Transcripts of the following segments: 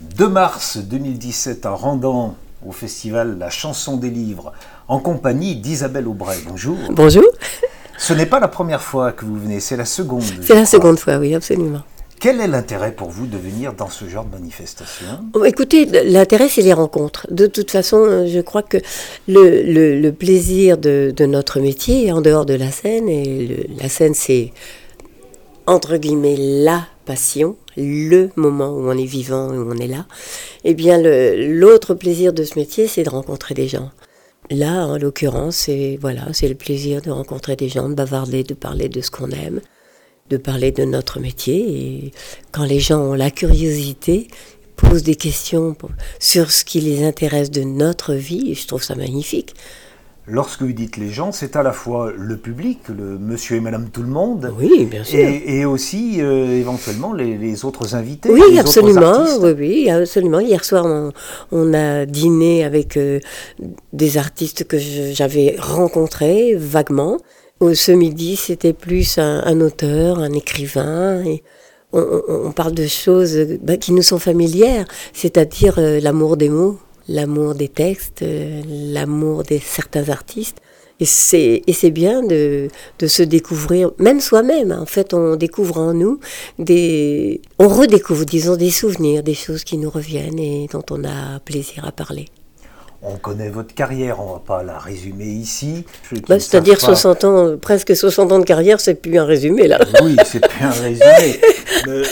2 mars 2017 en rendant au festival La chanson des livres en compagnie d'Isabelle Aubray. Bonjour. Bonjour. Ce n'est pas la première fois que vous venez, c'est la seconde. C'est la seconde fois, oui, absolument. Quel est l'intérêt pour vous de venir dans ce genre de manifestation? Oh, Écoutez, l'intérêt, c'est les rencontres. De toute façon, je crois que le, plaisir de, notre métier, en dehors de la scène, et la scène, c'est entre guillemets la passion, le moment où on est vivant, où on est là, eh bien l'autre plaisir de ce métier, c'est de rencontrer des gens. Là, en l'occurrence, c'est voilà, c'est le plaisir de rencontrer des gens, de bavarder, de parler de ce qu'on aime, de parler de notre métier. Et quand les gens ont la curiosité, posent des questions sur ce qui les intéresse de notre vie, je trouve ça magnifique. Lorsque vous dites les gens, c'est à la fois le public, le monsieur et madame tout le monde, oui, bien sûr. Et, aussi euh, éventuellement les, autres invités. Oui, absolument. oui, oui, absolument. Hier soir, on, a dîné avec euh, des artistes que j'avais rencontrés vaguement. Ce midi, c'était plus un, auteur, un écrivain. Et on, parle de choses bah, qui nous sont familières, c'est-à-dire euh, l'amour des mots l'amour des textes, euh, l'amour de certains artistes. Et c'est, et c'est bien de, de se découvrir, même soi-même. En fait, on découvre en nous des. On redécouvre, disons, des souvenirs, des choses qui nous reviennent et dont on a plaisir à parler. On connaît votre carrière, on va pas la résumer ici. Bah, c'est-à-dire 60 ans, presque 60 ans de carrière, c'est plus un résumé là. Oui, c'est plus un résumé.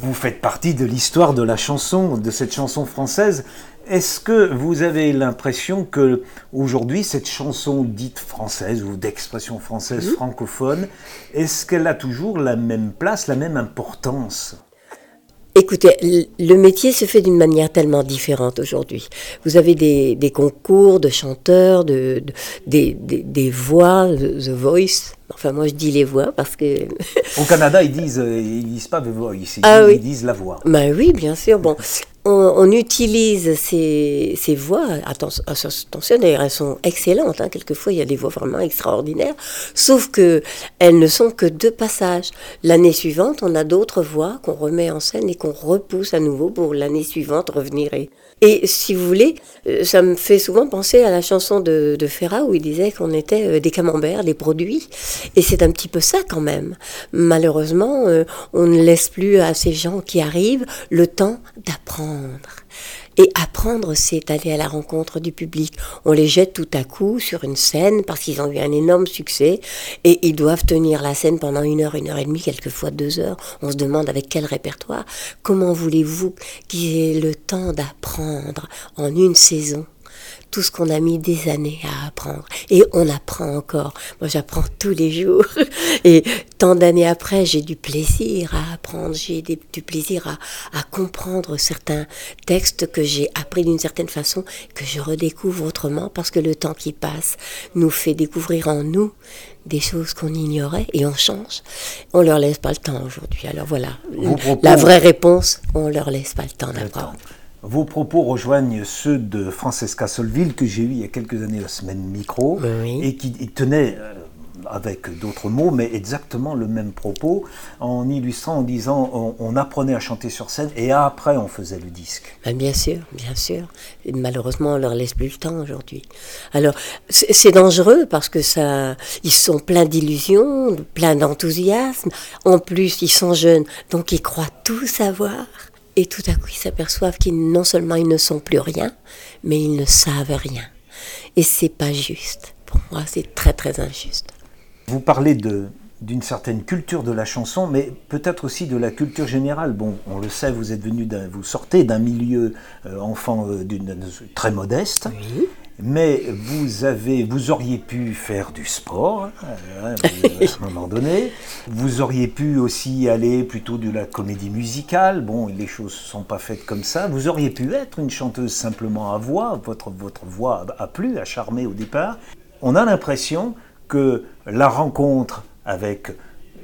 vous faites partie de l'histoire de la chanson, de cette chanson française. Est-ce que vous avez l'impression que aujourd'hui cette chanson dite française ou d'expression française francophone, est-ce qu'elle a toujours la même place, la même importance? Écoutez, le métier se fait d'une manière tellement différente aujourd'hui. Vous avez des, concours de chanteurs, de, des, des, voix, The Voice. Enfin, moi, je dis les voix parce que. Au Canada, ils disent, euh, ils disent pas The Voice, ils, ah disent la voix. Ben oui, bien sûr. Bon, on, utilise ces, voix, attention, elles sont excellentes, hein. quelquefois il y a des voix vraiment extraordinaires, sauf que elles ne sont que deux passages. L'année suivante, on a d'autres voix qu'on remet en scène et qu'on repousse à nouveau pour l'année suivante revenir. Et, et, si vous voulez, euh, ça me fait souvent penser à la chanson de, de Ferrat où il disait qu'on était euh, des camemberts, des produits. Et c'est un petit peu ça quand même. Malheureusement, euh, on ne laisse plus à ces gens qui arrivent le temps d'apprendre et apprendre, c'est aller à la rencontre du public. On les jette tout à coup sur une scène parce qu'ils ont eu un énorme succès et ils doivent tenir la scène pendant une heure, une heure et demie, quelquefois deux heures. On se demande avec quel répertoire. Comment voulez-vous qu'ils aient le temps d'apprendre en une saison? Tout ce qu'on a mis des années à apprendre. Et on apprend encore. Moi, j'apprends tous les jours. Et tant d'années après, j'ai du plaisir à apprendre. J'ai du plaisir à, à comprendre certains textes que j'ai appris d'une certaine façon, que je redécouvre autrement, parce que le temps qui passe nous fait découvrir en nous des choses qu'on ignorait et on change. On leur laisse pas le temps aujourd'hui. Alors voilà, la vraie réponse, on leur laisse pas le temps d'apprendre. Vos propos rejoignent ceux de Francesca Solville que j'ai eu il y a quelques années la semaine micro et qui tenait euh, avec d'autres mots, mais exactement le même propos, en illustrant, en disant on, apprenait à chanter sur scène et après on faisait le disque. Ben, bien sûr, bien sûr. Et malheureusement, on leur laisse plus le temps aujourd'hui. Alors, c'est dangereux parce que ça, ils sont pleins d'illusions, pleins d'enthousiasme. En plus, ils sont jeunes, donc ils croient tout savoir. Et tout à coup, ils s'aperçoivent qu'ils non seulement ils ne sont plus rien, mais ils ne savent rien. Et c'est pas juste. Pour moi, c'est très très injuste. Vous parlez de d'une certaine culture de la chanson, mais peut-être aussi de la culture générale. Bon, on le sait, vous êtes venu, vous sortez d'un milieu euh, enfant euh, d'une très modeste, oui mais vous avez, vous auriez pu faire du sport hein, à un moment donné. Vous auriez pu aussi aller plutôt de la comédie musicale. Bon, les choses ne sont pas faites comme ça. Vous auriez pu être une chanteuse simplement à voix. Votre, votre voix a plu, a charmé au départ. On a l'impression que la rencontre avec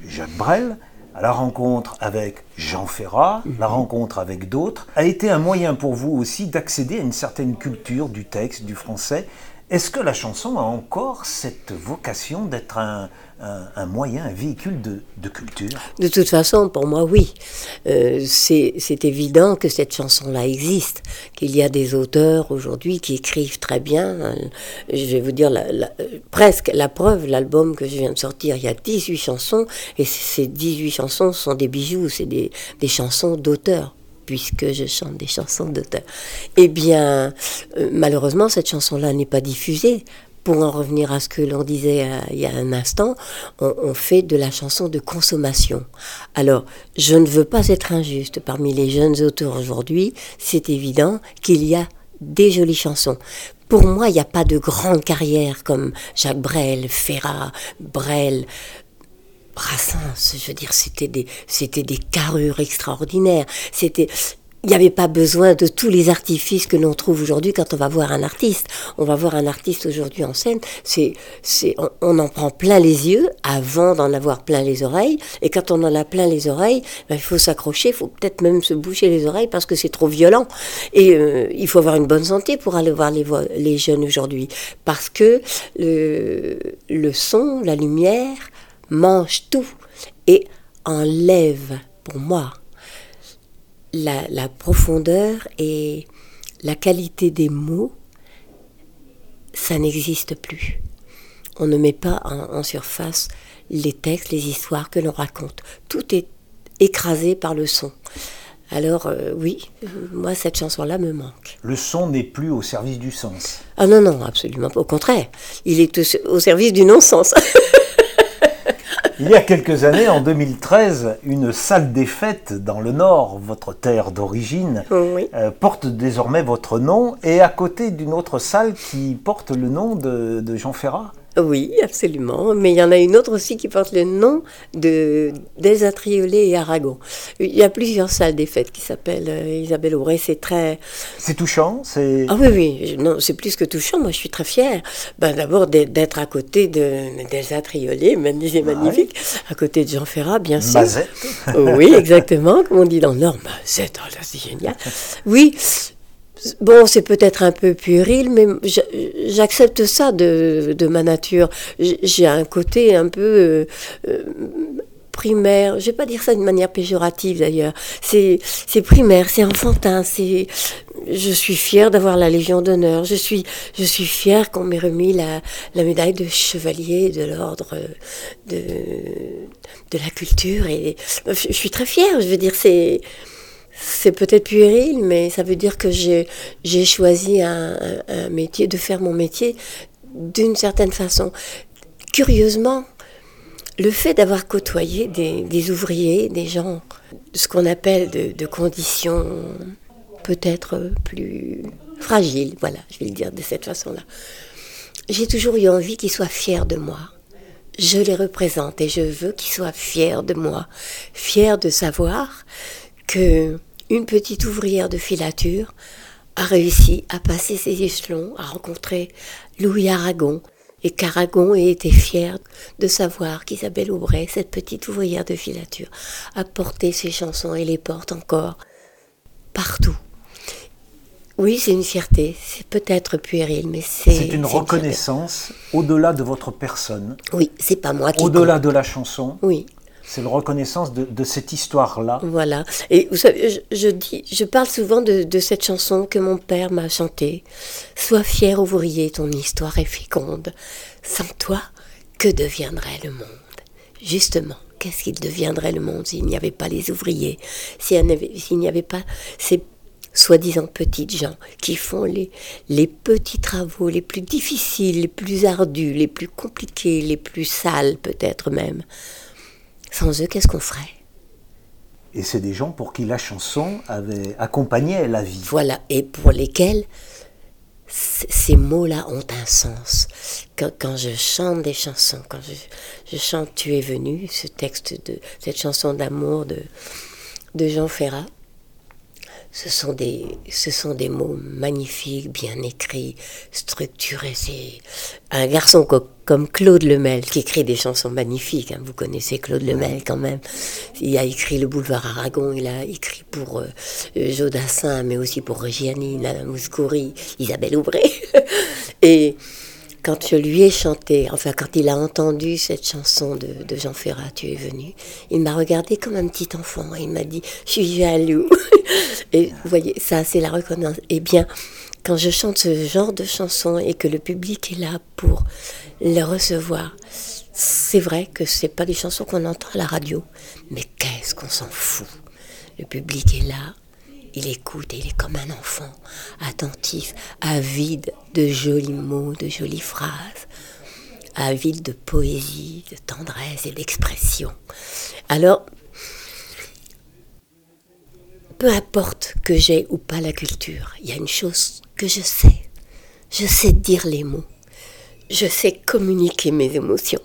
Jacques Brel, la rencontre avec Jean Ferrat, la mhm. rencontre avec d'autres, a été un moyen pour vous aussi d'accéder à une certaine culture du texte, du français. Est-ce que la chanson a encore cette vocation d'être un, moyen, un véhicule de, culture? De toute façon, pour moi, oui. Euh, c'est évident que cette chanson-là existe, qu'il y a des auteurs aujourd'hui qui écrivent très bien. Je vais vous dire presque la preuve, l'album que je viens de sortir, il y a 18 chansons, et ces 18 chansons sont des bijoux, c'est des chansons d'auteurs puisque je chante des chansons d'auteur. Eh bien, euh, malheureusement, cette chanson-là n'est pas diffusée pour en revenir à ce que l'on disait euh, il y a un instant, on, fait de la chanson de consommation. Alors, je ne veux pas être injuste. Parmi les jeunes auteurs aujourd'hui, c'est évident qu'il y a des jolies chansons. Pour moi, il n'y a pas de grande carrière comme Jacques Brel, Ferrat, Brel, Brassens, je veux dire, c'était des, c'était des carrures extraordinaires. C'était, il n'y avait pas besoin de tous les artifices que l'on trouve aujourd'hui quand on va voir un artiste. On va voir un artiste aujourd'hui en scène, c'est, c'est, on, en prend plein les yeux avant d'en avoir plein les oreilles. Et quand on en a plein les oreilles, ben, il faut s'accrocher, il faut peut-être même se boucher les oreilles parce que c'est trop violent. Et euh, il faut avoir une bonne santé pour aller voir les, les jeunes aujourd'hui. Parce que le, le son, la lumière, mange tout et enlève, pour moi, la, profondeur et la qualité des mots, ça n'existe plus. On ne met pas en, surface les textes, les histoires que l'on raconte. Tout est écrasé par le son. Alors euh, oui, moi cette chanson-là me manque. Le son n'est plus au service du sens. Ah non, non, absolument pas. Au contraire, il est au service du non-sens. Il y a quelques années, en 2013, une salle des fêtes dans le Nord, votre terre d'origine, euh, porte désormais votre nom et à côté d'une autre salle qui porte le nom de Jean Ferrat. Oui, absolument. Mais il y en a une autre aussi qui porte le nom de Desatriolé et Aragon. Il y a plusieurs salles des fêtes qui s'appellent euh, Isabelle Auré. C'est très. C'est touchant. C'est. Ah oui, oui. Non, c'est plus que touchant. Moi, je suis très fière. Ben, d'abord d'être à côté de Desatriolé, c'est magnifique. À côté de Jean Ferrat, bien sûr. Mazette. oui, exactement. Comme on dit dans le Nord, Mazette. Oh c'est génial. Oui. Bon, c'est peut-être un peu puéril, mais j'accepte ça de, ma nature. J'ai un côté un peu euh, euh, primaire. Je vais pas dire ça d'une manière péjorative d'ailleurs. C'est primaire, c'est enfantin. C'est je suis fière d'avoir la Légion d'honneur. Je suis je suis fière qu'on m'ait remis la, la médaille de chevalier de l'ordre de de la culture et je suis très fière. Je veux dire c'est c'est peut-être puéril, mais ça veut dire que j'ai choisi un, métier, de faire mon métier d'une certaine façon. Curieusement, le fait d'avoir côtoyé des, ouvriers, des gens, ce qu'on appelle de, conditions peut-être plus fragiles, voilà, je vais le dire de cette façon-là, j'ai toujours eu envie qu'ils soient fiers de moi. Je les représente et je veux qu'ils soient fiers de moi, fiers de savoir que une petite ouvrière de filature a réussi à passer ses échelons, à rencontrer Louis Aragon, et qu'Aragon ait été fier de savoir qu'Isabelle Aubray, cette petite ouvrière de filature, a porté ses chansons et les porte encore partout. Oui, c'est une fierté. C'est peut-être puéril, mais c'est. C'est une reconnaissance au-delà de votre personne. Oui, c'est pas moi qui. Au-delà de la chanson. Oui. C'est la reconnaissance de, cette histoire-là. Voilà. Et vous savez, je, dis, je parle souvent de, cette chanson que mon père m'a chantée. Sois fier, ouvrier, ton histoire est féconde. Sans toi, que deviendrait le monde? Justement, qu'est-ce qu'il deviendrait le monde s'il n'y avait pas les ouvriers S'il n'y avait pas ces soi-disant petites gens qui font les, les petits travaux les plus difficiles, les plus ardus, les plus compliqués, les plus sales peut-être même. Sans eux, qu'est-ce qu'on ferait? Et c'est des gens pour qui la chanson avait accompagné la vie. Voilà, et pour lesquels ces mots-là ont un sens. Quand, je chante des chansons, quand je, chante Tu es venu, ce texte de cette chanson d'amour de, de Jean Ferrat, ce sont des, ce sont des mots magnifiques, bien écrits, structurés. C'est un garçon comme Claude Lemel qui écrit des chansons magnifiques. Hein. Vous connaissez Claude Lemel quand même. Il a écrit Le Boulevard Aragon, il a écrit pour euh, Jodassin, mais aussi pour Reggiani, Nana Mouskouri, Isabelle Aubray. Et quand je lui ai chanté, enfin quand il a entendu cette chanson de, Jean Ferrat, Tu es venu, il m'a regardé comme un petit enfant et il m'a dit, je suis jaloux. et vous voyez, ça c'est la reconnaissance. Eh bien, quand je chante ce genre de chanson et que le public est là pour le recevoir, c'est vrai que c'est pas des chansons qu'on entend à la radio, mais qu'est-ce qu'on s'en fout? Le public est là, il écoute et il est comme un enfant, attentif, avide de jolis mots, de jolies phrases, avide de poésie, de tendresse et d'expression. Alors, peu importe que j'ai ou pas la culture, il y a une chose que je sais. Je sais dire les mots. Je sais communiquer mes émotions.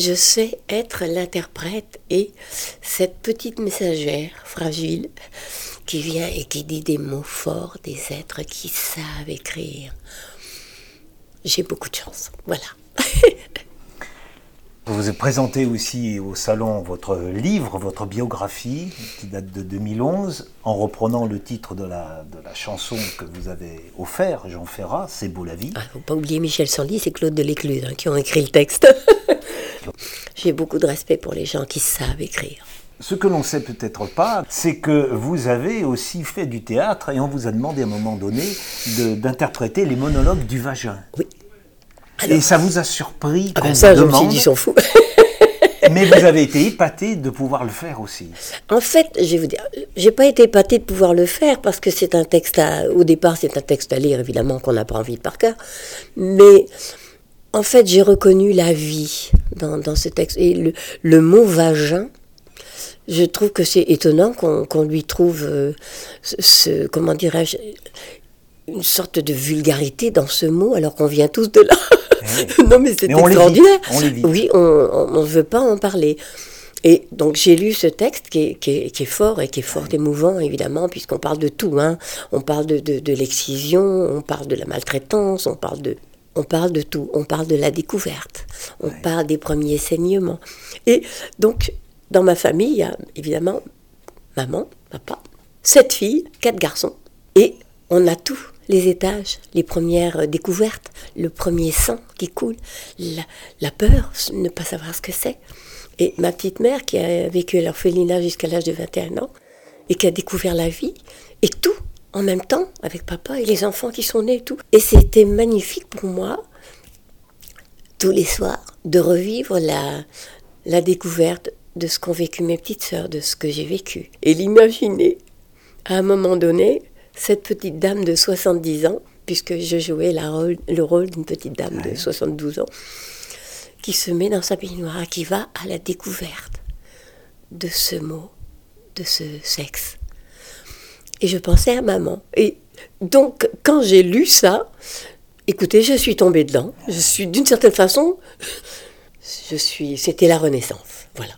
Je sais être l'interprète et cette petite messagère fragile qui vient et qui dit des mots forts, des êtres qui savent écrire. J'ai beaucoup de chance. Voilà. Vous avez présenté aussi au salon votre livre, votre biographie, qui date de 2011, en reprenant le titre de la, de la chanson que vous avez offert, Jean Ferrat, C'est beau la vie. Il ah, ne faut pas oublier Michel Sandy, c'est Claude Delécluze hein, qui ont écrit le texte. J'ai beaucoup de respect pour les gens qui savent écrire. Ce que l'on ne sait peut-être pas, c'est que vous avez aussi fait du théâtre et on vous a demandé à un moment donné d'interpréter les monologues du vagin. Oui. et ça vous a surpris ah ben ça, je me suis dit, s'en fout. Mais vous avez été épaté de pouvoir le faire aussi. En fait, je vais vous dire, j'ai pas été épaté de pouvoir le faire parce que c'est un texte à, au départ, c'est un texte à lire évidemment qu'on n'a pas envie de par cœur. Mais en fait, j'ai reconnu la vie dans, dans, ce texte et le, le mot vagin je trouve que c'est étonnant qu'on lui trouve, euh, ce, comment dirais-je, une sorte de vulgarité dans ce mot, alors qu'on vient tous de là. Eh non, mais c'est extraordinaire. oui, on ne veut pas en parler. Et donc j'ai lu ce texte qui est, qui, est, fort et qui est fort émouvant, évidemment, puisqu'on parle de tout. Hein. On parle de, de, l'excision, on parle de la maltraitance, on parle de, on parle de tout. On parle de la découverte, on parle des premiers saignements. Et donc dans ma famille, il y a évidemment maman, papa, sept filles, quatre garçons. Et on a tous les étages, les premières découvertes, le premier sang qui coule, la, peur, ne pas savoir ce que c'est. Et ma petite mère qui a vécu à l'orphelinat jusqu'à l'âge de 21 ans et qui a découvert la vie, et tout en même temps avec papa et les enfants qui sont nés et tout. Et c'était magnifique pour moi, tous les soirs, de revivre la, la découverte de ce qu'ont vécu mes petites sœurs, de ce que j'ai vécu. Et l'imaginer, à un moment donné, cette petite dame de 70 ans, puisque je jouais le rôle d'une petite dame de 72 ans, qui se met dans sa baignoire, qui va à la découverte de ce mot, de ce sexe. Et je pensais à maman. Et donc, quand j'ai lu ça, écoutez, je suis tombée dedans. Je suis, d'une certaine façon, je suis, c'était la Renaissance. Voilà.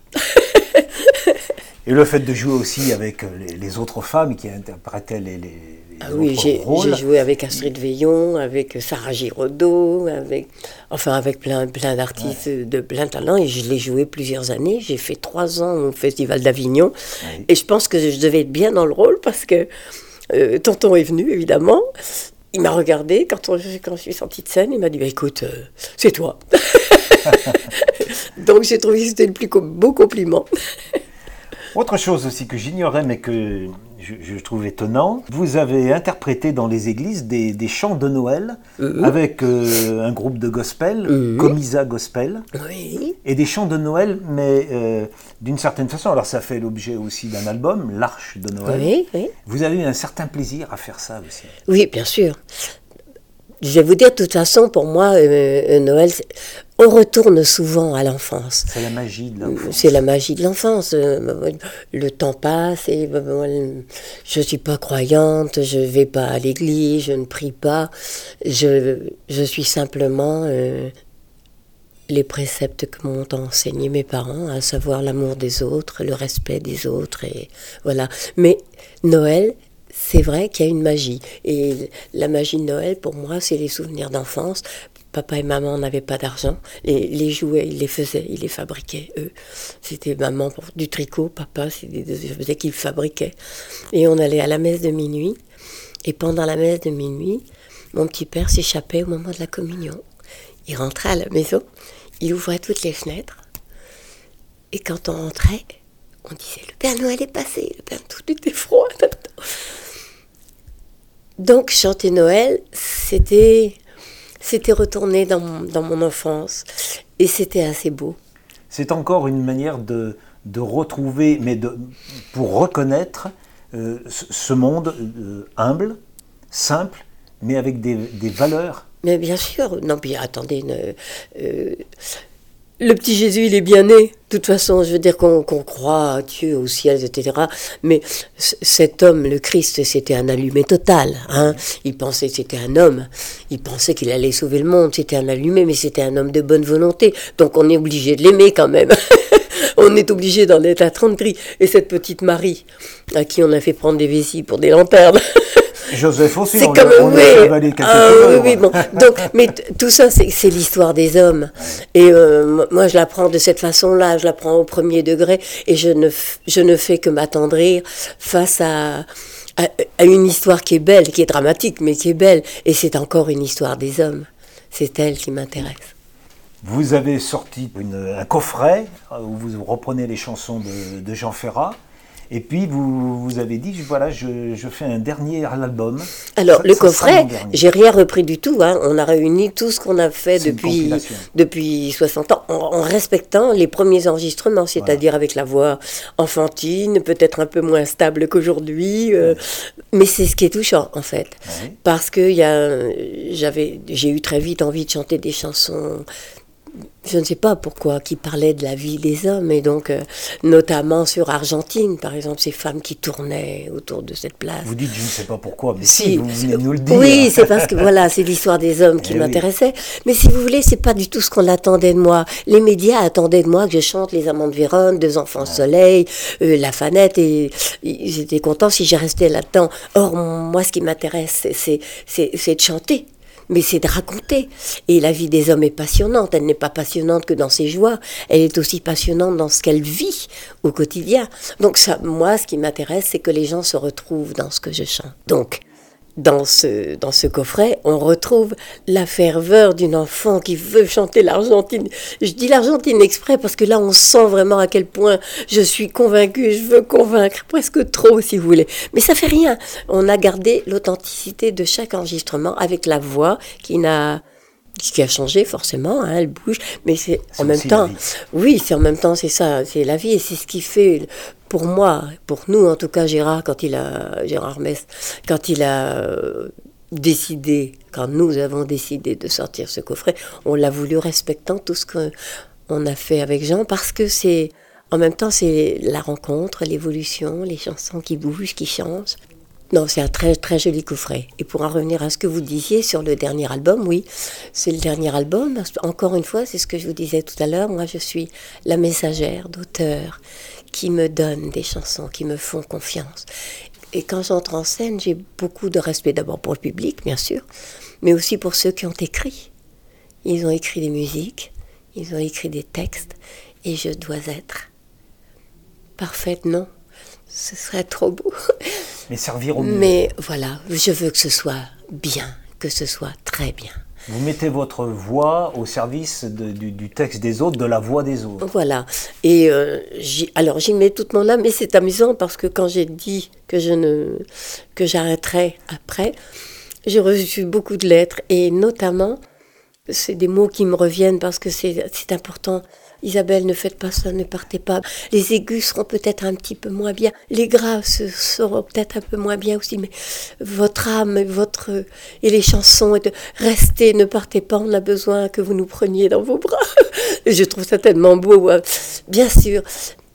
Et le fait de jouer aussi avec les, autres femmes qui interprétaient les, les, ah oui, j'ai joué avec Astrid Veillon, avec Sarah Giraudot, avec, enfin avec plein, plein d'artistes de plein talent, et je l'ai joué plusieurs années. J'ai fait trois ans au Festival d'Avignon, et je pense que je devais être bien dans le rôle parce que euh, Tonton est venu, évidemment. Il m'a regardé quand, on, quand je suis sortie de scène, il m'a dit bah, écoute, euh, c'est toi. Donc j'ai trouvé que c'était le plus beau compliment. Autre chose aussi que j'ignorais mais que je, trouve étonnant, vous avez interprété dans les églises des, chants de Noël mhm. avec euh, un groupe de gospel, mmh. Comisa Gospel, oui. et des chants de Noël, mais euh, d'une certaine façon. Alors ça fait l'objet aussi d'un album, L'Arche de Noël. Oui, oui. Vous avez eu un certain plaisir à faire ça aussi. Oui, bien sûr. Je vais vous dire, de toute façon, pour moi, euh, Noël, on retourne souvent à l'enfance. C'est la magie de l'enfance. C'est la magie de l'enfance. Euh, le temps passe et euh, je ne suis pas croyante, je ne vais pas à l'église, je ne prie pas. Je, je suis simplement euh, les préceptes que m'ont enseigné mes parents, à savoir l'amour des autres, le respect des autres. Et voilà. Mais Noël, c'est vrai qu'il y a une magie. Et la magie de Noël, pour moi, c'est les souvenirs d'enfance. Papa et maman n'avaient pas d'argent. Les, les, jouets, ils les faisaient, ils les fabriquaient, eux. C'était maman pour du tricot, papa, c'était qu'ils fabriquaient. Et on allait à la messe de minuit. Et pendant la messe de minuit, mon petit père s'échappait au moment de la communion. Il rentrait à la maison, il ouvrait toutes les fenêtres. Et quand on rentrait, on disait Le Père Noël est passé, le Père tout était froid. Donc chanter Noël, c'était c'était retourné dans, mon enfance et c'était assez beau. C'est encore une manière de, de retrouver, mais de, pour reconnaître euh, ce monde euh, humble, simple, mais avec des, des, valeurs. Mais bien sûr, non, puis attendez, euh, le petit Jésus, il est bien né. Toute façon, je veux dire qu'on croit à Dieu, au ciel, etc. Mais cet homme, le Christ, c'était un allumé total. Hein. Il pensait que c'était un homme. Il pensait qu'il allait sauver le monde. C'était un allumé, mais c'était un homme de bonne volonté. Donc on est obligé de l'aimer quand même. on est obligé d'en être à 30 gris. Et cette petite Marie, à qui on a fait prendre des vessies pour des lanternes. Joseph aussi, c'est comme on oui, ah, oui, oui, bon. Donc, mais tout ça, c'est l'histoire des hommes. Et euh, moi, je l'apprends de cette façon-là, je l'apprends au premier degré, et je ne, je ne fais que m'attendrir face à, à, une histoire qui est belle, qui est dramatique, mais qui est belle. Et c'est encore une histoire des hommes. C'est elle qui m'intéresse. Vous avez sorti un coffret où vous reprenez les chansons de, de Jean Ferrat. Et puis vous, vous avez dit, voilà, je, je fais un dernier album. Alors le coffret, j'ai rien repris du tout. Hein. On a réuni tout ce qu'on a fait depuis, depuis 60 ans, en, respectant les premiers enregistrements, c'est-à-dire avec la voix enfantine, peut-être un peu moins stable qu'aujourd'hui. Euh, mais c'est ce qui est touchant en fait, parce que j'avais, j'ai eu très vite envie de chanter des chansons je ne sais pas pourquoi, qui parlait de la vie des hommes, et donc euh, notamment sur Argentine, par exemple, ces femmes qui tournaient autour de cette place. Vous dites, je ne sais pas pourquoi, mais si, vous venez nous le dire. Oui, c'est parce que voilà, c'est l'histoire des hommes qui eh m'intéressait. Mais si vous voulez, c'est pas du tout ce qu'on attendait de moi. Les médias attendaient de moi que je chante Les Amants de Vérone, Deux Enfants Soleil, euh, La Fanette, et j'étais content si j'ai resté là-dedans. Or, moi, ce qui m'intéresse, c'est de chanter mais c'est de raconter. Et la vie des hommes est passionnante. Elle n'est pas passionnante que dans ses joies, elle est aussi passionnante dans ce qu'elle vit au quotidien. Donc ça, moi, ce qui m'intéresse, c'est que les gens se retrouvent dans ce que je chante. Donc, dans ce, dans ce coffret, on retrouve la ferveur d'une enfant qui veut chanter l'Argentine. Je dis l'Argentine exprès parce que là, on sent vraiment à quel point je suis convaincue, je veux convaincre, presque trop si vous voulez. Mais ça fait rien. On a gardé l'authenticité de chaque enregistrement avec la voix qui n'a ce qui a changé forcément, hein, elle bouge, mais c'est en même temps, oui, c'est en même temps, c'est ça, c'est la vie et c'est ce qui fait pour moi, pour nous en tout cas, Gérard, quand il a, Gérard Mess, quand il a euh, décidé, quand nous avons décidé de sortir ce coffret, on l'a voulu respectant tout ce qu'on a fait avec Jean parce que c'est, en même temps, c'est la rencontre, l'évolution, les chansons qui bougent, qui changent. Non, c'est un très très joli coffret. Et pour en revenir à ce que vous disiez sur le dernier album, oui, c'est le dernier album. Encore une fois, c'est ce que je vous disais tout à l'heure. Moi, je suis la messagère d'auteurs qui me donnent des chansons, qui me font confiance. Et quand j'entre en scène, j'ai beaucoup de respect d'abord pour le public, bien sûr, mais aussi pour ceux qui ont écrit. Ils ont écrit des musiques, ils ont écrit des textes, et je dois être parfaite, non ce serait trop beau. Mais servir au mieux. Mais voilà, je veux que ce soit bien, que ce soit très bien. Vous mettez votre voix au service du, texte des autres, de la voix des autres. Voilà. Et euh, alors j'y mets toute mon âme, mais c'est amusant parce que quand j'ai dit que je ne que j'arrêterais après, j'ai reçu beaucoup de lettres et notamment c'est des mots qui me reviennent parce que c'est important Isabelle, ne faites pas ça, ne partez pas. Les aigus seront peut-être un petit peu moins bien. Les graves seront peut-être un peu moins bien aussi, mais votre âme, votre et les chansons, et de restez, ne partez pas. On a besoin que vous nous preniez dans vos bras. je trouve ça tellement beau. Hein. Bien sûr,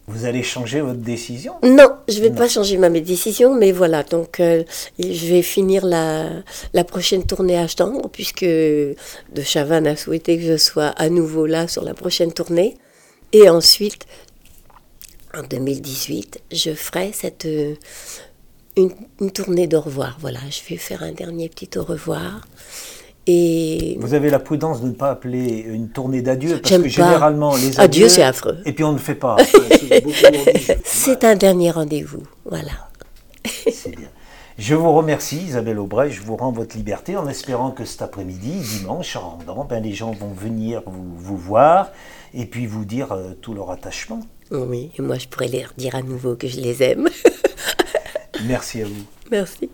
vous allez changer votre décision? Non, je ne vais pas changer ma décision, mais voilà, donc euh, je vais finir la, la prochaine tournée à Stendre, puisque De Chavannes a souhaité que je sois à nouveau là sur la prochaine tournée. Et ensuite, en 2018, je ferai cette, une, une tournée d'au revoir. Voilà, je vais faire un dernier petit au revoir. Et Vous avez la prudence de ne pas appeler une tournée d'adieu, parce que pas. généralement, les Adieu, adieux... c'est affreux. Et puis on ne le fait pas. C'est un dernier rendez-vous. Voilà. C'est bien. Je vous remercie, Isabelle Aubray. Je vous rends votre liberté en espérant que cet après-midi, dimanche, en rendant, ben, les gens vont venir vous, vous voir et puis vous dire euh, tout leur attachement. Oui, et moi je pourrais leur dire à nouveau que je les aime. Merci à vous. Merci.